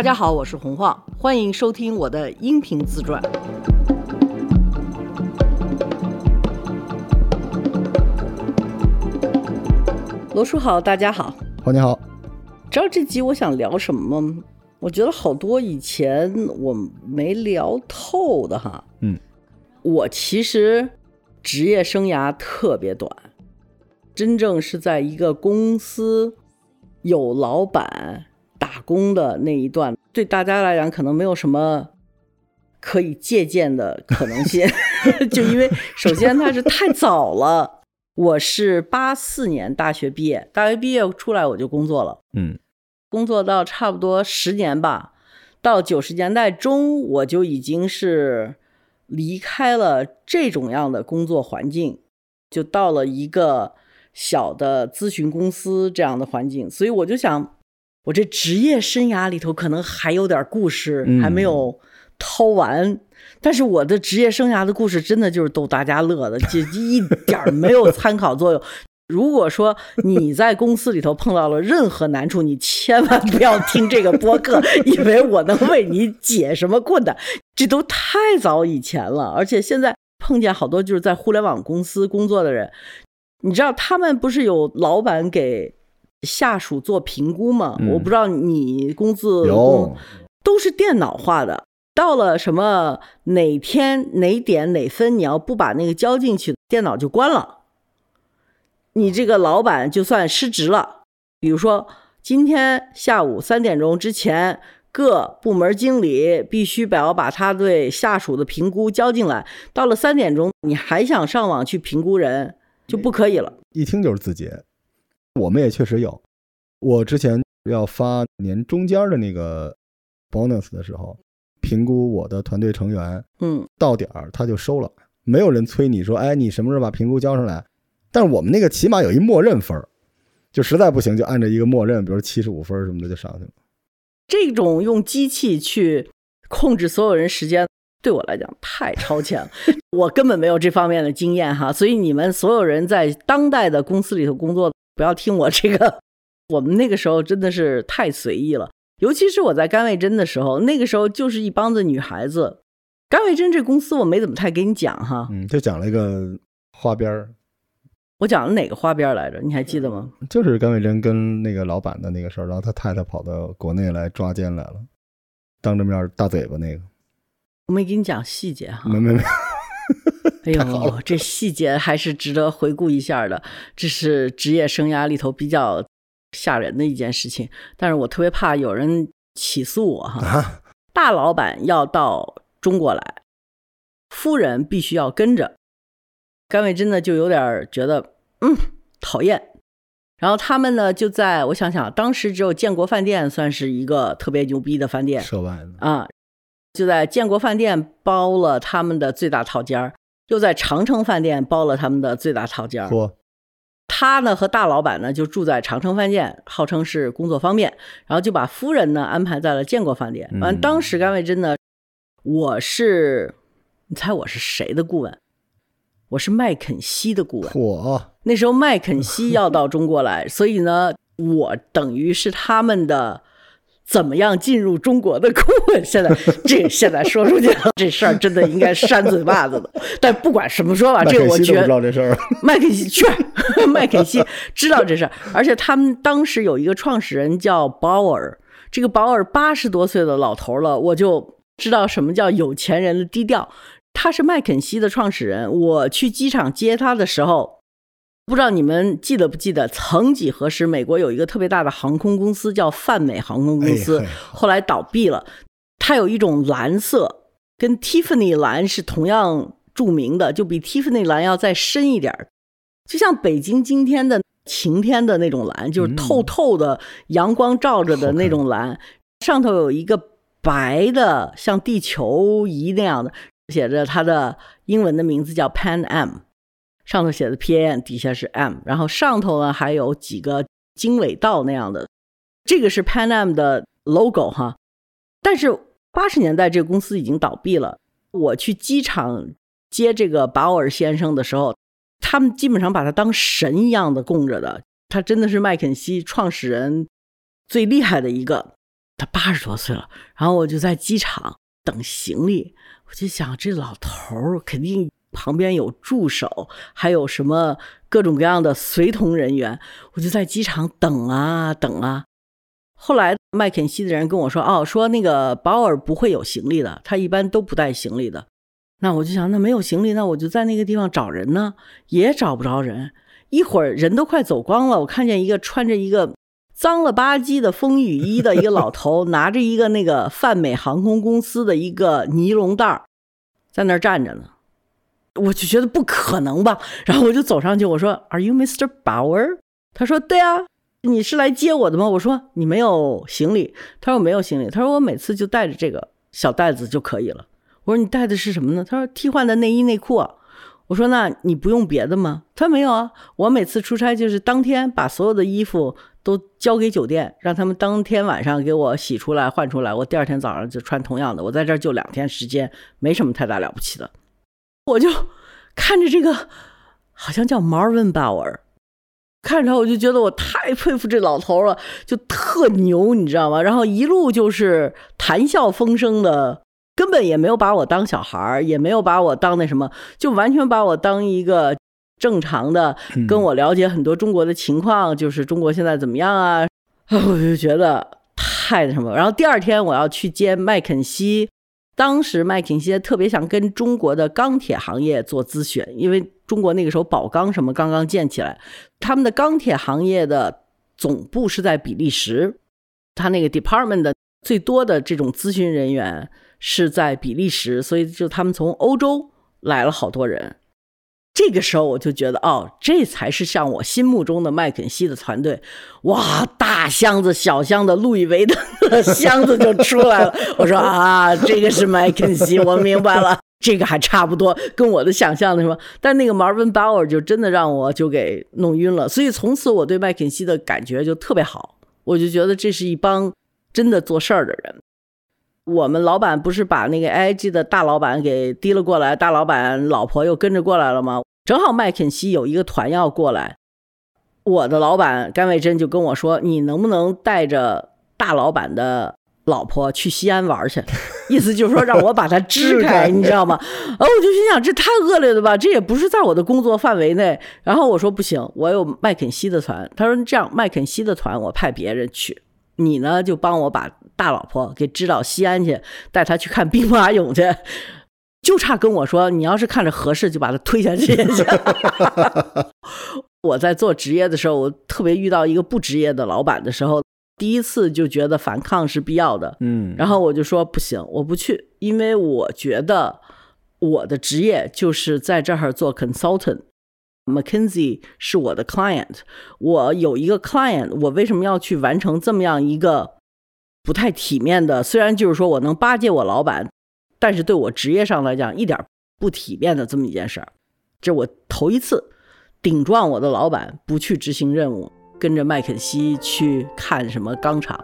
大家好，我是洪晃，欢迎收听我的音频自传。罗叔好，大家好，黄你好，知道这集我想聊什么吗？我觉得好多以前我没聊透的哈。嗯，我其实职业生涯特别短，真正是在一个公司有老板打工的那一段，对大家来讲可能没有什么可以借鉴的可能性，就因为首先它是太早了。我是八四年大学毕业，大学毕业出来我就工作了，嗯，工作到差不多十年吧，到九十年代中我就已经是离开了这种样的工作环境，就到了一个小的咨询公司这样的环境，所以我就想，我这职业生涯里头可能还有点故事还没有掏完。但是我的职业生涯的故事真的就是逗大家乐的，就一点没有参考作用。如果说你在公司里头碰到了任何难处，你千万不要听这个播客，以为我能为你解什么困难。这都太早以前了，而且现在碰见好多就是在互联网公司工作的人，你知道他们不是有老板给下属做评估嘛？我不知道你工资有都是电脑化的。到了什么哪天哪点哪分，你要不把那个交进去，电脑就关了。你这个老板就算失职了。比如说，今天下午三点钟之前，各部门经理必须要把他对下属的评估交进来。到了三点钟，你还想上网去评估人，就不可以了。一听就是字节，我们也确实有。我之前要发年中间的那个 bonus 的时候。评估我的团队成员，嗯，到点儿他就收了，没有人催你说，哎，你什么时候把评估交上来？但是我们那个起码有一默认分儿，就实在不行就按照一个默认，比如七十五分什么的就上去了。这种用机器去控制所有人时间，对我来讲太超前了，我根本没有这方面的经验哈。所以你们所有人在当代的公司里头工作，不要听我这个，我们那个时候真的是太随意了。尤其是我在甘味珍的时候，那个时候就是一帮子女孩子。甘味珍这公司我没怎么太给你讲哈，嗯，就讲了一个花边儿。我讲了哪个花边来着？你还记得吗？就是甘味珍跟那个老板的那个事儿，然后他太太跑到国内来抓奸来了，当着面大嘴巴那个。我没给你讲细节哈。没没没。哎呦，这细节还是值得回顾一下的。这是职业生涯里头比较。吓人的一件事情，但是我特别怕有人起诉我哈。大老板要到中国来，夫人必须要跟着。甘伟真的就有点觉得嗯讨厌。然后他们呢就在我想想，当时只有建国饭店算是一个特别牛逼的饭店，涉外的啊，就在建国饭店包了他们的最大套间儿，又在长城饭店包了他们的最大套间儿。他呢和大老板呢就住在长城饭店，号称是工作方便，然后就把夫人呢安排在了建国饭店。完，当时甘伟珍呢，我是，你猜我是谁的顾问？我是麦肯锡的顾问。我那时候麦肯锡要到中国来，所以呢，我等于是他们的。怎么样进入中国的顾问？现在 这现在说出去 这事儿真的应该扇嘴巴子的。但不管什么说法，这个我觉得 麦肯锡去，麦肯锡知道这事儿，而且他们当时有一个创始人叫保尔，这个保尔八十多岁的老头了，我就知道什么叫有钱人的低调。他是麦肯锡的创始人，我去机场接他的时候。不知道你们记得不记得，曾几何时，美国有一个特别大的航空公司叫泛美航空公司，后来倒闭了。它有一种蓝色，跟 Tiffany 蓝是同样著名的，就比 Tiffany 蓝要再深一点就像北京今天的晴天的那种蓝，就是透透的阳光照着的那种蓝，上头有一个白的像地球仪那样的，写着它的英文的名字叫 Pan Am。上头写的 P A N，底下是 M，然后上头呢还有几个经纬道那样的，这个是 Pan Am 的 logo 哈。但是八十年代这个公司已经倒闭了。我去机场接这个保尔先生的时候，他们基本上把他当神一样的供着的。他真的是麦肯锡创始人最厉害的一个。他八十多岁了。然后我就在机场等行李，我就想这老头儿肯定旁边有助手，还有什么各种各样的随同人员，我就在机场等啊等啊。后来麦肯锡的人跟我说：“哦，说那个保尔不会有行李的，他一般都不带行李的。”那我就想，那没有行李，那我就在那个地方找人呢，也找不着人。一会儿人都快走光了，我看见一个穿着一个脏了吧唧的风雨衣的一个老头，拿着一个那个泛美航空公司的一个尼龙袋儿，在那儿站着呢。我就觉得不可能吧，然后我就走上去，我说：“Are you Mr. Bauer？” 他说：“对啊，你是来接我的吗？”我说：“你没有行李。”他说：“我没有行李。”他说：“我每次就带着这个小袋子就可以了。”我说：“你带的是什么呢？”他说：“替换的内衣内裤。”。”我说：“那你不用别的吗？”他说没有啊，我每次出差就是当天把所有的衣服都交给酒店，让他们当天晚上给我洗出来换出来，我第二天早上就穿同样的。我在这儿就两天时间，没什么太大了不起的。我就看着这个，好像叫 Marvin Bauer，看着他我就觉得我太佩服这老头了，就特牛，你知道吗？然后一路就是谈笑风生的。根本也没有把我当小孩儿，也没有把我当那什么，就完全把我当一个正常的，跟我了解很多中国的情况，就是中国现在怎么样啊？我就觉得太那什么。然后第二天我要去接麦肯锡，当时麦肯锡特别想跟中国的钢铁行业做咨询，因为中国那个时候宝钢什么刚刚建起来，他们的钢铁行业的总部是在比利时，他那个 department 的最多的这种咨询人员。是在比利时，所以就他们从欧洲来了好多人。这个时候我就觉得，哦，这才是像我心目中的麦肯锡的团队。哇，大箱子、小箱子、路易威登的箱子就出来了。我说啊，这个是麦肯锡，我明白了。这个还差不多，跟我的想象的什么？但那个 Marvin Bauer 就真的让我就给弄晕了。所以从此我对麦肯锡的感觉就特别好，我就觉得这是一帮真的做事儿的人。我们老板不是把那个 AIG 的大老板给提了过来，大老板老婆又跟着过来了吗？正好麦肯锡有一个团要过来，我的老板甘伟珍就跟我说：“你能不能带着大老板的老婆去西安玩去？”意思就是说让我把他支开，你知道吗？然后我就心想，这太恶劣了吧？这也不是在我的工作范围内。然后我说不行，我有麦肯锡的团。他说这样，麦肯锡的团我派别人去，你呢就帮我把。大老婆给支到西安去，带她去看兵马俑去，就差跟我说，你要是看着合适，就把他推下去。我在做职业的时候，我特别遇到一个不职业的老板的时候，第一次就觉得反抗是必要的。嗯，然后我就说不行，我不去，因为我觉得我的职业就是在这儿做 consultant，McKinsey 是我的 client，我有一个 client，我为什么要去完成这么样一个？不太体面的，虽然就是说我能巴结我老板，但是对我职业上来讲一点不体面的这么一件事儿，这我头一次顶撞我的老板，不去执行任务，跟着麦肯锡去看什么钢厂。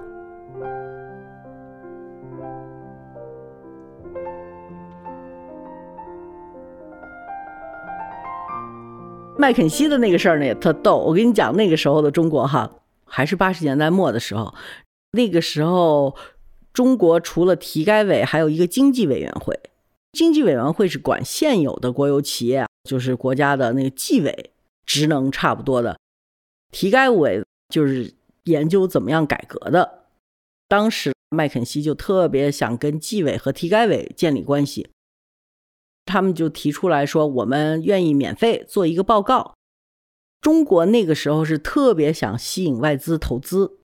麦肯锡的那个事儿呢也特逗，我跟你讲，那个时候的中国哈，还是八十年代末的时候。那个时候，中国除了体改委，还有一个经济委员会。经济委员会是管现有的国有企业，就是国家的那个纪委职能差不多的。体改委就是研究怎么样改革的。当时麦肯锡就特别想跟纪委和体改委建立关系，他们就提出来说，我们愿意免费做一个报告。中国那个时候是特别想吸引外资投资。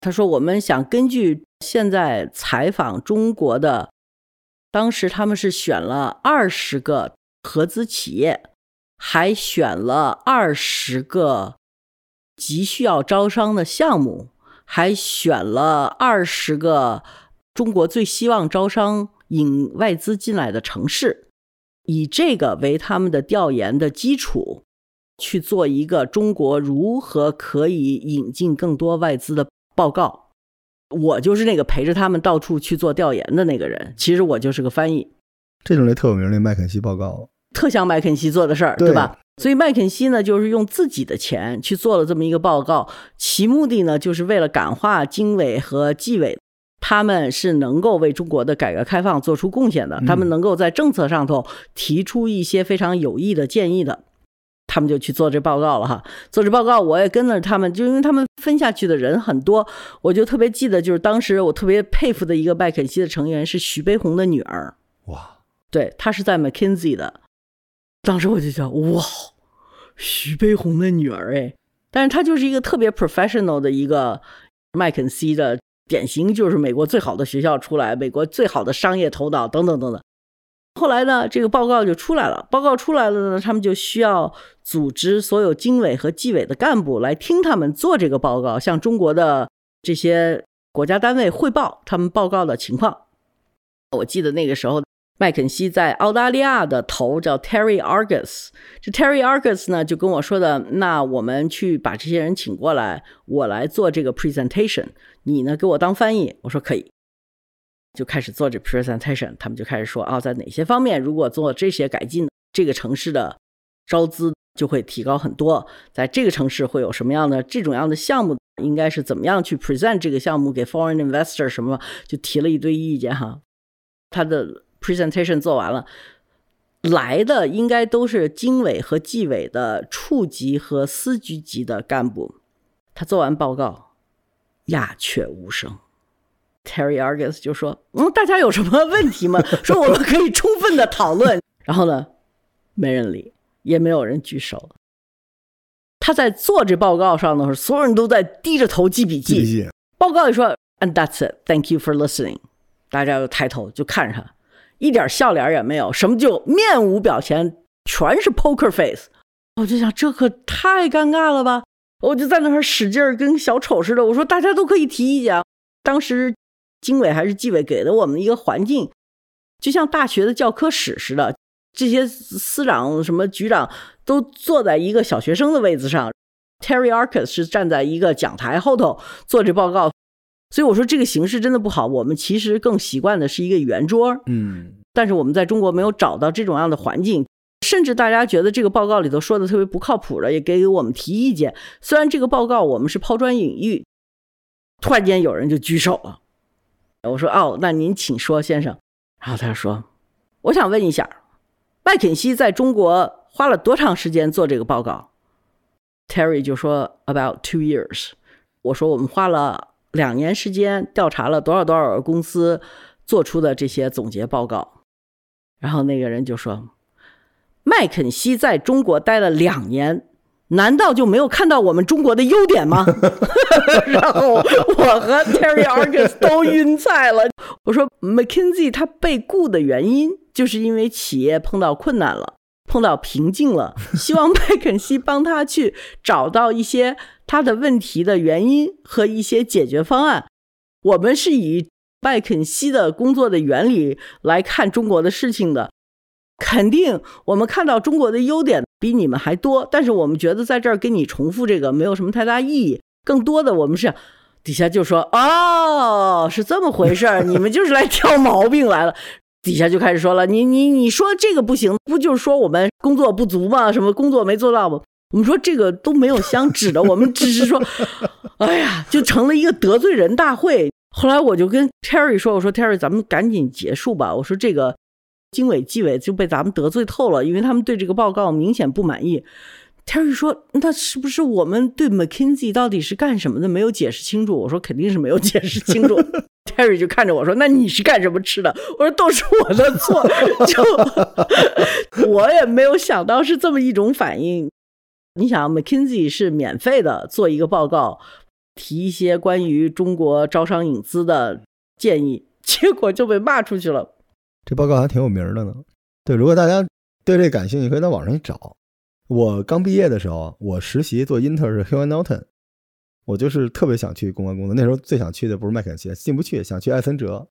他说：“我们想根据现在采访中国的，当时他们是选了二十个合资企业，还选了二十个急需要招商的项目，还选了二十个中国最希望招商引外资进来的城市，以这个为他们的调研的基础，去做一个中国如何可以引进更多外资的。”报告，我就是那个陪着他们到处去做调研的那个人。其实我就是个翻译。这种类特有名的麦肯锡报告，特像麦肯锡做的事儿，对。吧？所以麦肯锡呢，就是用自己的钱去做了这么一个报告，其目的呢，就是为了感化经委和纪委他们是能够为中国的改革开放做出贡献的，他们能够在政策上头提出一些非常有益的建议的。他们就去做这报告了哈，做这报告我也跟着他们，就因为他们分下去的人很多，我就特别记得，就是当时我特别佩服的一个麦肯锡的成员是徐悲鸿的女儿，哇，对，她是在 McKinsey 的，当时我就想，哇，徐悲鸿的女儿哎，但是她就是一个特别 professional 的一个麦肯锡的典型，就是美国最好的学校出来，美国最好的商业头脑等等等等。后来呢，这个报告就出来了。报告出来了呢，他们就需要组织所有经委和纪委的干部来听他们做这个报告，向中国的这些国家单位汇报他们报告的情况。我记得那个时候，麦肯锡在澳大利亚的头叫 Terry Argus，这 Terry Argus 呢就跟我说的，那我们去把这些人请过来，我来做这个 presentation，你呢给我当翻译。我说可以。就开始做这 presentation，他们就开始说啊，在哪些方面如果做这些改进，这个城市的招资就会提高很多。在这个城市会有什么样的这种样的项目，应该是怎么样去 present 这个项目给 foreign investor 什么，就提了一堆意见哈。他的 presentation 做完了，来的应该都是经委和纪委的处级和司局级的干部。他做完报告，鸦雀无声。Terry Argus 就说：“嗯，大家有什么问题吗？说我们可以充分的讨论。然后呢，没人理，也没有人举手。他在做这报告上的时候，所有人都在低着头记笔记。报告一说：‘And that's it. Thank you for listening.’ 大家就抬头就看着他，一点笑脸也没有，什么就面无表情，全是 poker face。我就想，这可太尴尬了吧！我就在那儿使劲儿，跟小丑似的。我说，大家都可以提意见。当时。经委还是纪委给的我们一个环境，就像大学的教科室似的。这些司长、什么局长都坐在一个小学生的位子上，Terry Arcus 是站在一个讲台后头做这报告。所以我说这个形式真的不好。我们其实更习惯的是一个圆桌，嗯。但是我们在中国没有找到这种样的环境，甚至大家觉得这个报告里头说的特别不靠谱的，也给我们提意见。虽然这个报告我们是抛砖引玉，突然间有人就举手了。我说哦，那您请说，先生。然后他说：“我想问一下，麦肯锡在中国花了多长时间做这个报告？”Terry 就说：“About two years。”我说：“我们花了两年时间调查了多少多少个公司做出的这些总结报告。”然后那个人就说：“麦肯锡在中国待了两年。”难道就没有看到我们中国的优点吗？然后我和 Terry Argus 都晕菜了。我说，McKinsey 他被雇的原因，就是因为企业碰到困难了，碰到瓶颈了，希望麦肯锡帮他去找到一些他的问题的原因和一些解决方案。我们是以麦肯锡的工作的原理来看中国的事情的。肯定，我们看到中国的优点比你们还多，但是我们觉得在这儿跟你重复这个没有什么太大意义。更多的，我们是底下就说：“哦，是这么回事儿，你们就是来挑毛病来了。”底下就开始说了：“你你你说这个不行，不就是说我们工作不足吗？什么工作没做到吗？”我们说这个都没有相指的，我们只是说，哎呀，就成了一个得罪人大会。后来我就跟 Terry 说：“我说 Terry，咱们赶紧结束吧。”我说这个。经委、纪委就被咱们得罪透了，因为他们对这个报告明显不满意。Terry 说：“那是不是我们对 McKinsey 到底是干什么的没有解释清楚？”我说：“肯定是没有解释清楚。”Terry 就看着我说：“那你是干什么吃的？”我说：“都是我的错。”就我也没有想到是这么一种反应。你想，McKinsey 是免费的，做一个报告，提一些关于中国招商引资的建议，结果就被骂出去了。这报告还挺有名的呢。对，如果大家对这感兴趣，可以在网上去找。我刚毕业的时候，我实习做 inter 是 Hill and Norton，我就是特别想去公关公司。那时候最想去的不是麦肯锡，进不去，想去艾森哲。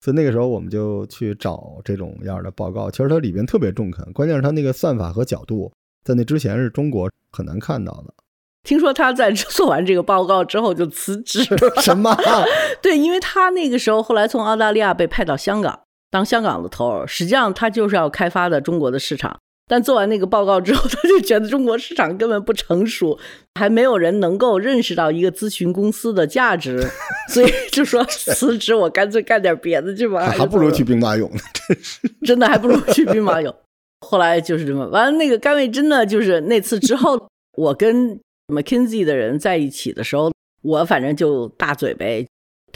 所以那个时候我们就去找这种样的报告。其实它里边特别中肯，关键是它那个算法和角度，在那之前是中国很难看到的。听说他在 做完这个报告之后就辞职了。什么？对，因为他那个时候后来从澳大利亚被派到香港。当香港的头，实际上他就是要开发的中国的市场。但做完那个报告之后，他就觉得中国市场根本不成熟，还没有人能够认识到一个咨询公司的价值，所以 就说辞职，我干脆干点别的去吧。还不如去兵马俑呢，真是真的还不如去兵马俑。后来就是这么完了。那个甘伟真呢，就是那次之后，我跟 McKinsey 的人在一起的时候，我反正就大嘴呗。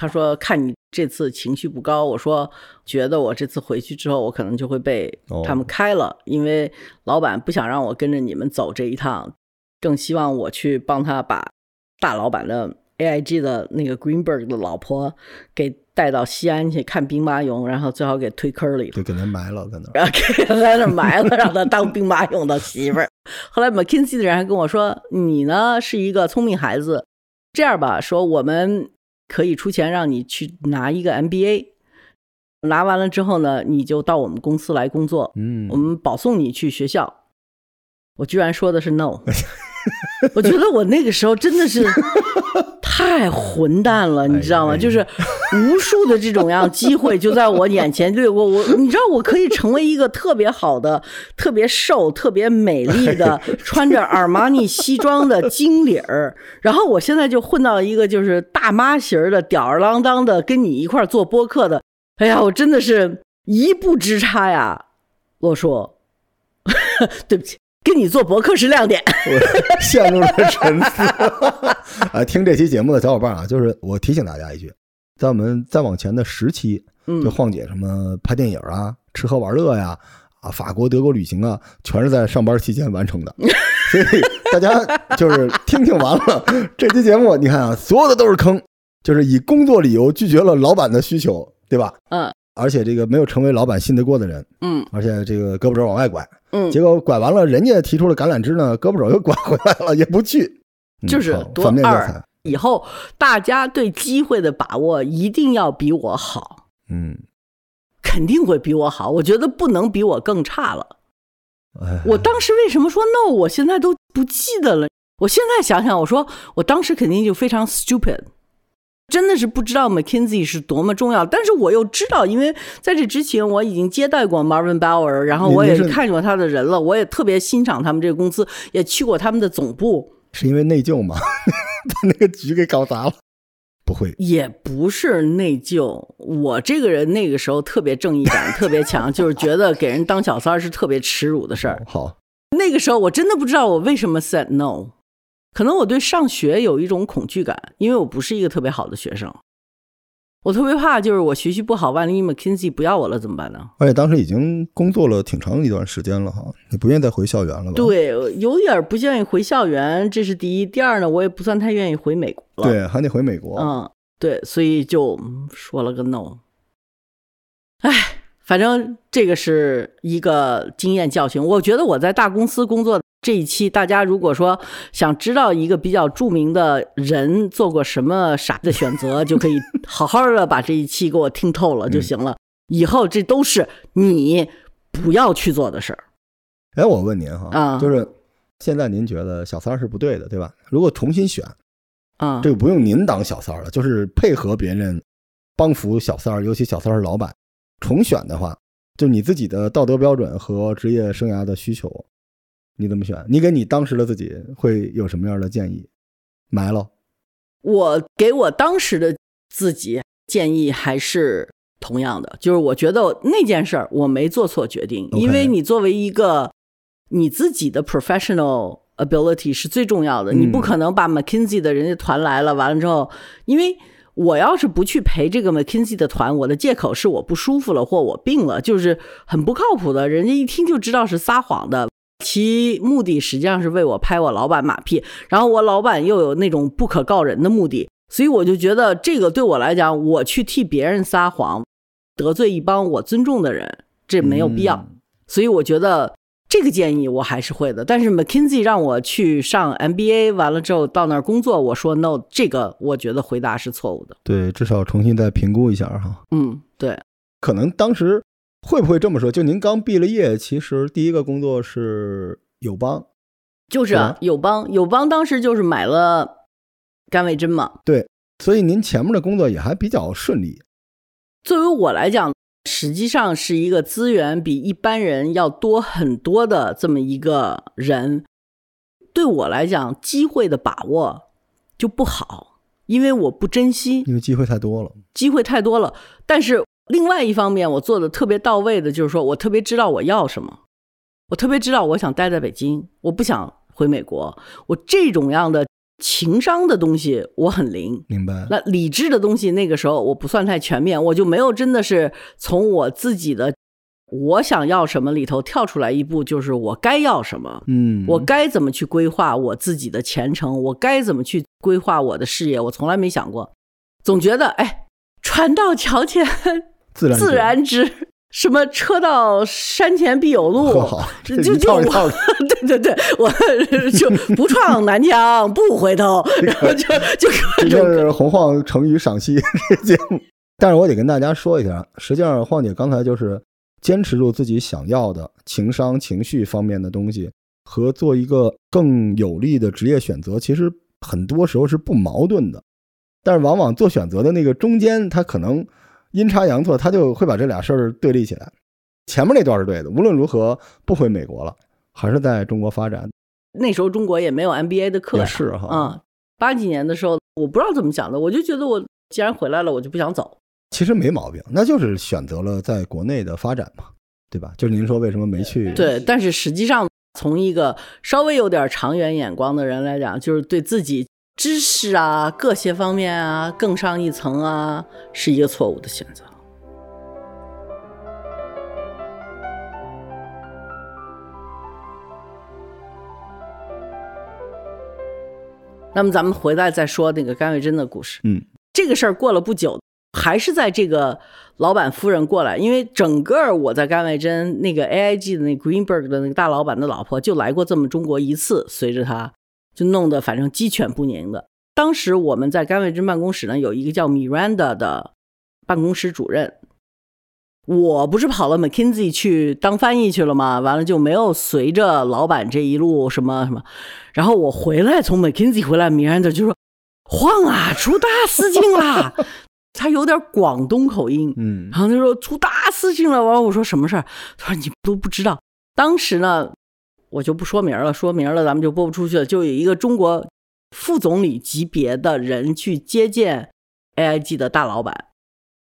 他说：“看你这次情绪不高。”我说：“觉得我这次回去之后，我可能就会被他们开了，因为老板不想让我跟着你们走这一趟，更希望我去帮他把大老板的 AIG 的那个 Greenberg 的老婆给带到西安去看兵马俑，然后最好给推坑里，就给他埋了在那，然后给他在那埋了，让他当兵马俑的媳妇儿。后来 McKinsey 的人还跟我说：‘你呢是一个聪明孩子，这样吧，说我们。’”可以出钱让你去拿一个 MBA，拿完了之后呢，你就到我们公司来工作。嗯，我们保送你去学校。我居然说的是 no。我觉得我那个时候真的是太混蛋了，你知道吗？就是无数的这种样机会就在我眼前掠过。我你知道，我可以成为一个特别好的、特别瘦、特别美丽的、穿着阿玛尼西装的经理儿。然后我现在就混到一个就是大妈型的、吊儿郎当的，跟你一块做播客的。哎呀，我真的是一步之差呀！罗叔，对不起。跟你做博客是亮点，陷入了沉思。啊，听这期节目的小伙伴啊，就是我提醒大家一句，在我们再往前的十期，就晃姐什么拍电影啊、吃喝玩乐呀、啊法国、德国旅行啊，全是在上班期间完成的。所以大家就是听听完了这期节目，你看啊，所有的都是坑，就是以工作理由拒绝了老板的需求，对吧？嗯。而且这个没有成为老板信得过的人，嗯。而且这个胳膊肘往外拐。嗯，结果拐完了，人家提出了橄榄枝呢，胳膊肘又拐回来了，也不去，就是多二。以后大家对机会的把握一定要比我好，嗯，肯定会比我好。我觉得不能比我更差了。我当时为什么说 no？我现在都不记得了。我现在想想，我说我当时肯定就非常 stupid。真的是不知道 McKinsey 是多么重要，但是我又知道，因为在这之前我已经接待过 Marvin Bauer，然后我也看过他的人了，我也特别欣赏他们这个公司，也去过他们的总部。是因为内疚吗？把那个局给搞砸了？不会，也不是内疚。我这个人那个时候特别正义感 特别强，就是觉得给人当小三是特别耻辱的事儿。好，那个时候我真的不知道我为什么 said no。可能我对上学有一种恐惧感，因为我不是一个特别好的学生，我特别怕就是我学习不好，万一 McKinsey 不要我了怎么办呢？而且当时已经工作了挺长一段时间了哈，你不愿意再回校园了吧？对，有点不愿意回校园，这是第一。第二呢，我也不算太愿意回美国了。对，还得回美国。嗯，对，所以就说了个 no。哎，反正这个是一个经验教训。我觉得我在大公司工作。这一期大家如果说想知道一个比较著名的人做过什么傻的选择，就可以 好好的把这一期给我听透了就行了。以后这都是你不要去做的事儿。哎，我问您哈，就是现在您觉得小三是不对的，对吧？如果重新选，啊，这个不用您当小三儿了，就是配合别人帮扶小三儿，尤其小三是老板，重选的话，就你自己的道德标准和职业生涯的需求。你怎么选？你给你当时的自己会有什么样的建议？埋了。我给我当时的自己建议还是同样的，就是我觉得那件事儿我没做错决定，因为你作为一个你自己的 professional ability 是最重要的，你不可能把 McKinsey 的人家团来了，完了之后，因为我要是不去陪这个 McKinsey 的团，我的借口是我不舒服了或我病了，就是很不靠谱的，人家一听就知道是撒谎的。其目的实际上是为我拍我老板马屁，然后我老板又有那种不可告人的目的，所以我就觉得这个对我来讲，我去替别人撒谎，得罪一帮我尊重的人，这没有必要。所以我觉得这个建议我还是会的。但是 McKinsey 让我去上 MBA，完了之后到那儿工作，我说 no，这个我觉得回答是错误的。对，至少重新再评估一下哈。嗯，对，可能当时。会不会这么说？就您刚毕了业，其实第一个工作是友邦，就是啊友邦。友邦当时就是买了甘味珍嘛。对，所以您前面的工作也还比较顺利。作为我来讲，实际上是一个资源比一般人要多很多的这么一个人。对我来讲，机会的把握就不好，因为我不珍惜，因为机会太多了，机会太多了。但是另外一方面，我做的特别到位的就是说我特别知道我要什么，我特别知道我想待在北京，我不想回美国。我这种样的情商的东西我很灵，明白？那理智的东西那个时候我不算太全面，我就没有真的是从我自己的。我想要什么里头跳出来一步，就是我该要什么，嗯，我该怎么去规划我自己的前程，我该怎么去规划我的事业，我从来没想过，总觉得哎，船到桥前自然自然直，什么车到山前必有路，好，就就我，对对对，我 就不撞南墙不回头，然后就就各种是洪晃成语赏析节目，但是我得跟大家说一下，实际上晃姐刚才就是。坚持住自己想要的情商、情绪方面的东西，和做一个更有利的职业选择，其实很多时候是不矛盾的。但是往往做选择的那个中间，他可能阴差阳错，他就会把这俩事儿对立起来。前面那段是对的，无论如何不回美国了，还是在中国发展。那时候中国也没有 MBA 的课，是哈。嗯，八几年的时候，我不知道怎么想的，我就觉得我既然回来了，我就不想走。其实没毛病，那就是选择了在国内的发展嘛，对吧？就是您说为什么没去？对，但是实际上从一个稍微有点长远眼光的人来讲，就是对自己知识啊各些方面啊更上一层啊，是一个错误的选择。那么咱们回来再说那个甘伟珍的故事。嗯，这个事儿过了不久。还是在这个老板夫人过来，因为整个我在甘外珍那个 AIG 的那 Greenberg 的那个大老板的老婆就来过这么中国一次，随着他就弄得反正鸡犬不宁的。当时我们在甘外珍办公室呢，有一个叫 Miranda 的办公室主任，我不是跑了 McKinsey 去当翻译去了吗？完了就没有随着老板这一路什么什么，然后我回来从 McKinsey 回来，Miranda 就说：“晃啊，出大事情啦！” 他有点广东口音，嗯，然后他说出大事情了。完了，我说什么事儿？他说你都不知道。当时呢，我就不说名了，说名了咱们就播不出去了。就有一个中国副总理级别的人去接见 AIG 的大老板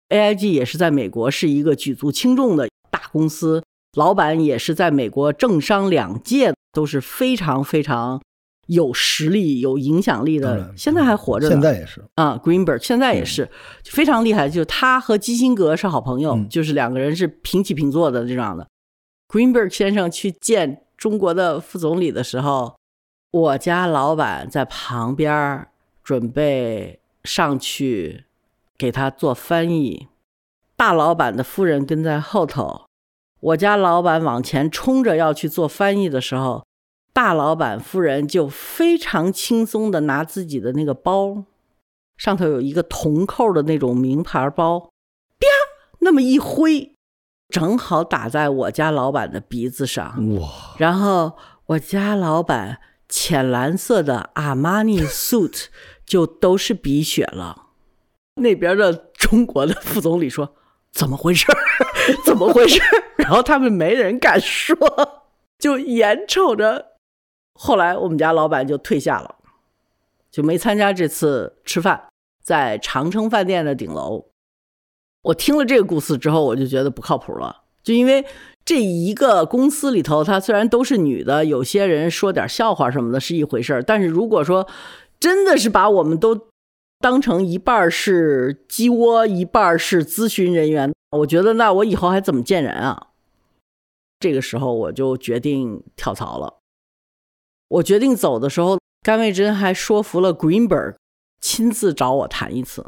，AIG 也是在美国是一个举足轻重的大公司，老板也是在美国政商两界都是非常非常。有实力、有影响力的，现在还活着。现在也是啊，Greenberg 现在也是非常厉害。就是他和基辛格是好朋友，就是两个人是平起平坐的这样的。Greenberg 先生去见中国的副总理的时候，我家老板在旁边准备上去给他做翻译，大老板的夫人跟在后头。我家老板往前冲着要去做翻译的时候。大老板夫人就非常轻松的拿自己的那个包，上头有一个铜扣的那种名牌包，啪，那么一挥，正好打在我家老板的鼻子上。哇！然后我家老板浅蓝色的阿玛尼 suit 就都是鼻血了。那边的中国的副总理说：“怎么回事？怎么回事？” 然后他们没人敢说，就眼瞅着。后来我们家老板就退下了，就没参加这次吃饭，在长城饭店的顶楼。我听了这个故事之后，我就觉得不靠谱了。就因为这一个公司里头，她虽然都是女的，有些人说点笑话什么的是一回事儿，但是如果说真的是把我们都当成一半是鸡窝，一半是咨询人员，我觉得那我以后还怎么见人啊？这个时候我就决定跳槽了。我决定走的时候，甘卫珍还说服了 Greenberg 亲自找我谈一次。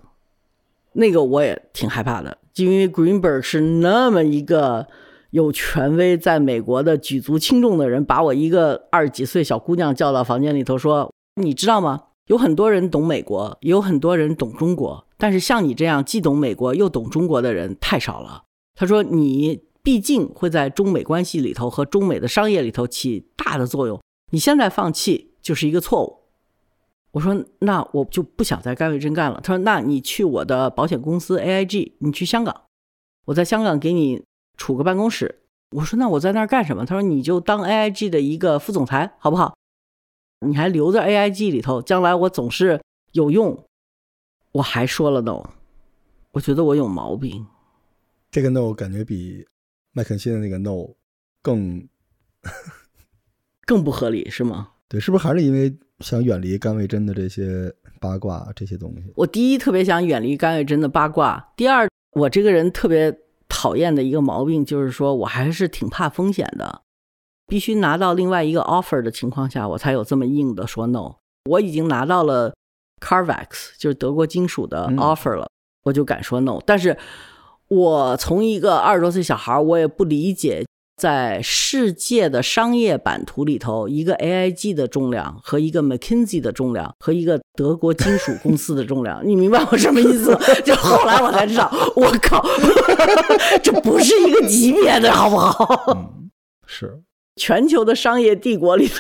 那个我也挺害怕的，因为 Greenberg 是那么一个有权威、在美国的举足轻重的人，把我一个二十几岁小姑娘叫到房间里头说：“你知道吗？有很多人懂美国，也有很多人懂中国，但是像你这样既懂美国又懂中国的人太少了。”他说：“你毕竟会在中美关系里头和中美的商业里头起大的作用。”你现在放弃就是一个错误。我说那我就不想在盖瑞真干了。他说那你去我的保险公司 AIG，你去香港。我在香港给你处个办公室。我说那我在那儿干什么？他说你就当 AIG 的一个副总裁，好不好？你还留在 AIG 里头，将来我总是有用。我还说了 no，我觉得我有毛病。这个 no 感觉比麦肯锡的那个 no 更更不合理，是吗？对，是不是还是因为想远离甘味真的这些八卦这些东西？我第一特别想远离甘味真的八卦，第二我这个人特别讨厌的一个毛病就是说我还是挺怕风险的，必须拿到另外一个 offer 的情况下，我才有这么硬的说 no。我已经拿到了 Carvax，就是德国金属的 offer 了，我就敢说 no。但是我从一个二十多岁小孩，我也不理解。在世界的商业版图里头，一个 AIG 的重量和一个 McKinsey 的重量和一个德国金属公司的重量，你明白我什么意思吗？就后来我才知道，我靠，这不是一个级别的，好不好？是全球的商业帝国里头，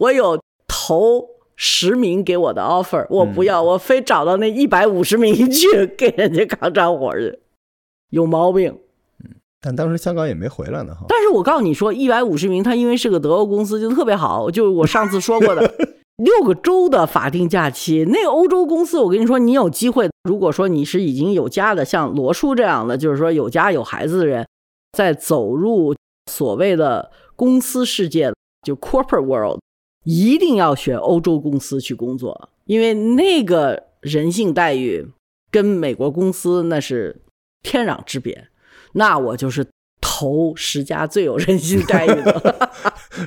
我有头十名给我的 offer，我不要，我非找到那一百五十名去给人家扛长活去，有毛病。但当时香港也没回来呢，哈。但是我告诉你说，一百五十名，他因为是个德国公司，就特别好。就我上次说过的，六个州的法定假期。那个欧洲公司，我跟你说，你有机会，如果说你是已经有家的，像罗叔这样的，就是说有家有孩子的人，在走入所谓的公司世界，就 corporate world，一定要选欧洲公司去工作，因为那个人性待遇跟美国公司那是天壤之别。那我就是头十家最有人性待遇的，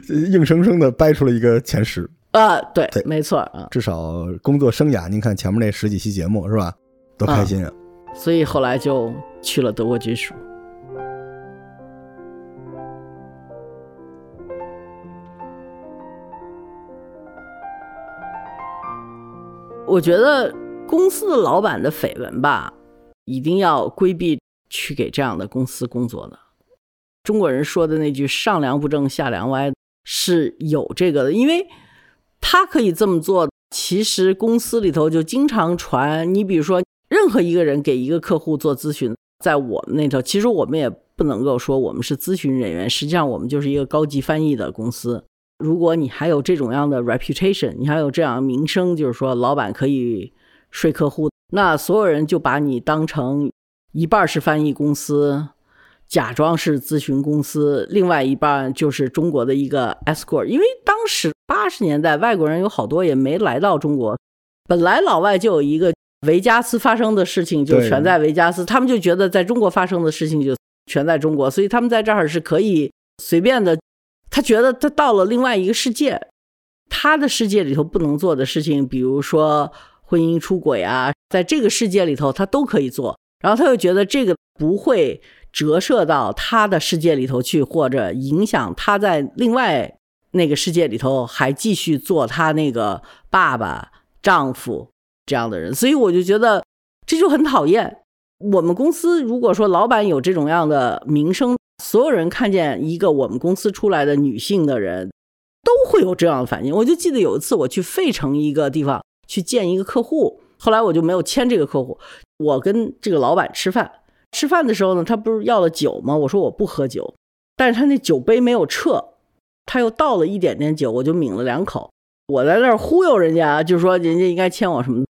硬生生的掰出了一个前十 啊！对对，没错啊。至少工作生涯，您看前面那十几期节目是吧？多开心啊！所以后来就去了德国军属。我觉得公司的老板的绯闻吧，一定要规避。去给这样的公司工作的，中国人说的那句“上梁不正下梁歪”是有这个的，因为他可以这么做。其实公司里头就经常传，你比如说任何一个人给一个客户做咨询，在我们那头，其实我们也不能够说我们是咨询人员，实际上我们就是一个高级翻译的公司。如果你还有这种样的 reputation，你还有这样名声，就是说老板可以睡客户，那所有人就把你当成。一半是翻译公司，假装是咨询公司，另外一半就是中国的一个 escort。因为当时八十年代，外国人有好多也没来到中国，本来老外就有一个维加斯发生的事情就全在维加斯，他们就觉得在中国发生的事情就全在中国，所以他们在这儿是可以随便的。他觉得他到了另外一个世界，他的世界里头不能做的事情，比如说婚姻出轨啊，在这个世界里头他都可以做。然后他又觉得这个不会折射到他的世界里头去，或者影响他在另外那个世界里头还继续做他那个爸爸、丈夫这样的人，所以我就觉得这就很讨厌。我们公司如果说老板有这种样的名声，所有人看见一个我们公司出来的女性的人，都会有这样的反应。我就记得有一次我去费城一个地方去见一个客户。后来我就没有签这个客户。我跟这个老板吃饭，吃饭的时候呢，他不是要了酒吗？我说我不喝酒，但是他那酒杯没有撤，他又倒了一点点酒，我就抿了两口。我在那儿忽悠人家，就说人家应该签我什么，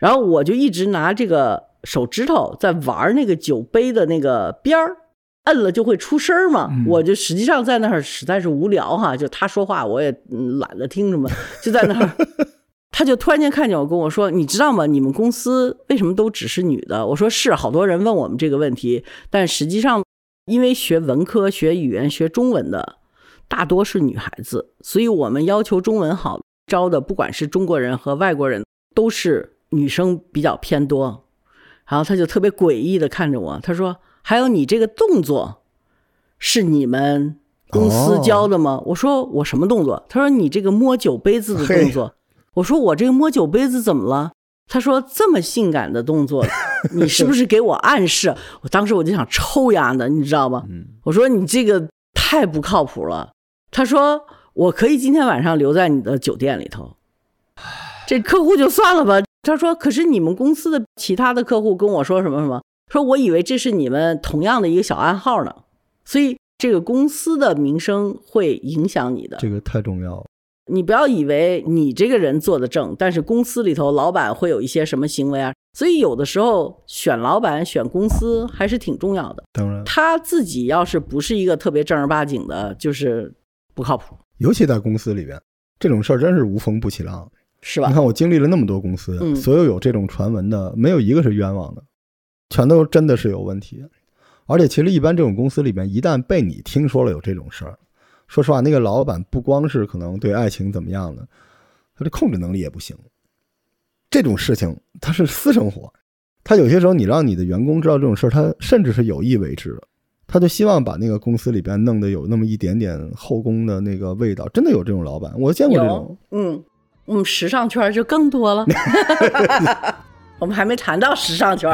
然后我就一直拿这个手指头在玩那个酒杯的那个边儿，摁了就会出声嘛。我就实际上在那儿实在是无聊哈，就他说话我也懒得听什么，就在那儿。他就突然间看见我，跟我说：“你知道吗？你们公司为什么都只是女的？”我说：“是，好多人问我们这个问题，但实际上，因为学文科、学语言、学中文的大多是女孩子，所以我们要求中文好招的，不管是中国人和外国人，都是女生比较偏多。”然后他就特别诡异的看着我，他说：“还有你这个动作，是你们公司教的吗？”我说：“我什么动作？”他说：“你这个摸酒杯子的动作。”我说我这个摸酒杯子怎么了？他说这么性感的动作，你是不是给我暗示？我当时我就想抽丫的，你知道吗？我说你这个太不靠谱了。他说我可以今天晚上留在你的酒店里头，这客户就算了吧。他说可是你们公司的其他的客户跟我说什么什么，说我以为这是你们同样的一个小暗号呢，所以这个公司的名声会影响你的。这个太重要了。你不要以为你这个人做的正，但是公司里头老板会有一些什么行为啊？所以有的时候选老板、选公司还是挺重要的。当然，他自己要是不是一个特别正儿八经的，就是不靠谱，尤其在公司里边，这种事儿真是无风不起浪，是吧？你看我经历了那么多公司，嗯所有有这种传闻的，没有一个是冤枉的，全都真的是有问题。而且其实一般这种公司里边，一旦被你听说了有这种事儿，说实话，那个老板不光是可能对爱情怎么样的，他的控制能力也不行。这种事情他是私生活，他有些时候你让你的员工知道这种事儿，他甚至是有意为之的，他就希望把那个公司里边弄得有那么一点点后宫的那个味道。真的有这种老板，我见过这种有，。嗯，我们时尚圈就更多了。我们还没谈到时尚圈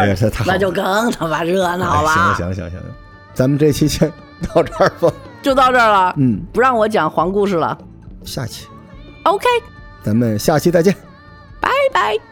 那就更他妈热闹了。哎行了行了行了行了，咱们这期先 到这儿吧。就到这儿了。嗯，不让我讲黄故事了。下期 OK，咱们下期再见。拜拜。